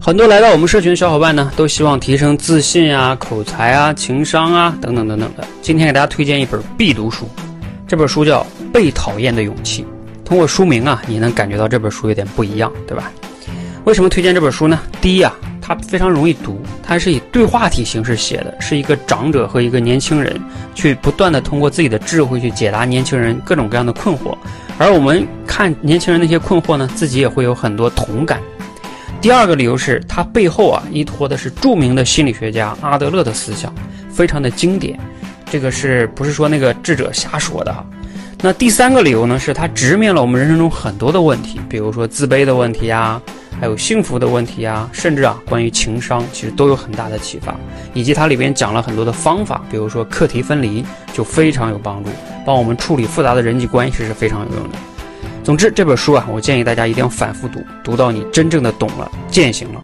很多来到我们社群的小伙伴呢，都希望提升自信啊、口才啊、情商啊等等等等的。今天给大家推荐一本必读书，这本书叫《被讨厌的勇气》。通过书名啊，你能感觉到这本书有点不一样，对吧？为什么推荐这本书呢？第一啊，它非常容易读，它是以对话体形式写的，是一个长者和一个年轻人去不断的通过自己的智慧去解答年轻人各种各样的困惑，而我们看年轻人那些困惑呢，自己也会有很多同感。第二个理由是，它背后啊依托的是著名的心理学家阿德勒的思想，非常的经典。这个是不是说那个智者瞎说的哈？那第三个理由呢，是它直面了我们人生中很多的问题，比如说自卑的问题呀，还有幸福的问题呀，甚至啊关于情商，其实都有很大的启发。以及它里边讲了很多的方法，比如说课题分离就非常有帮助，帮我们处理复杂的人际关系是非常有用的。总之，这本书啊，我建议大家一定要反复读，读到你真正的懂了、践行了。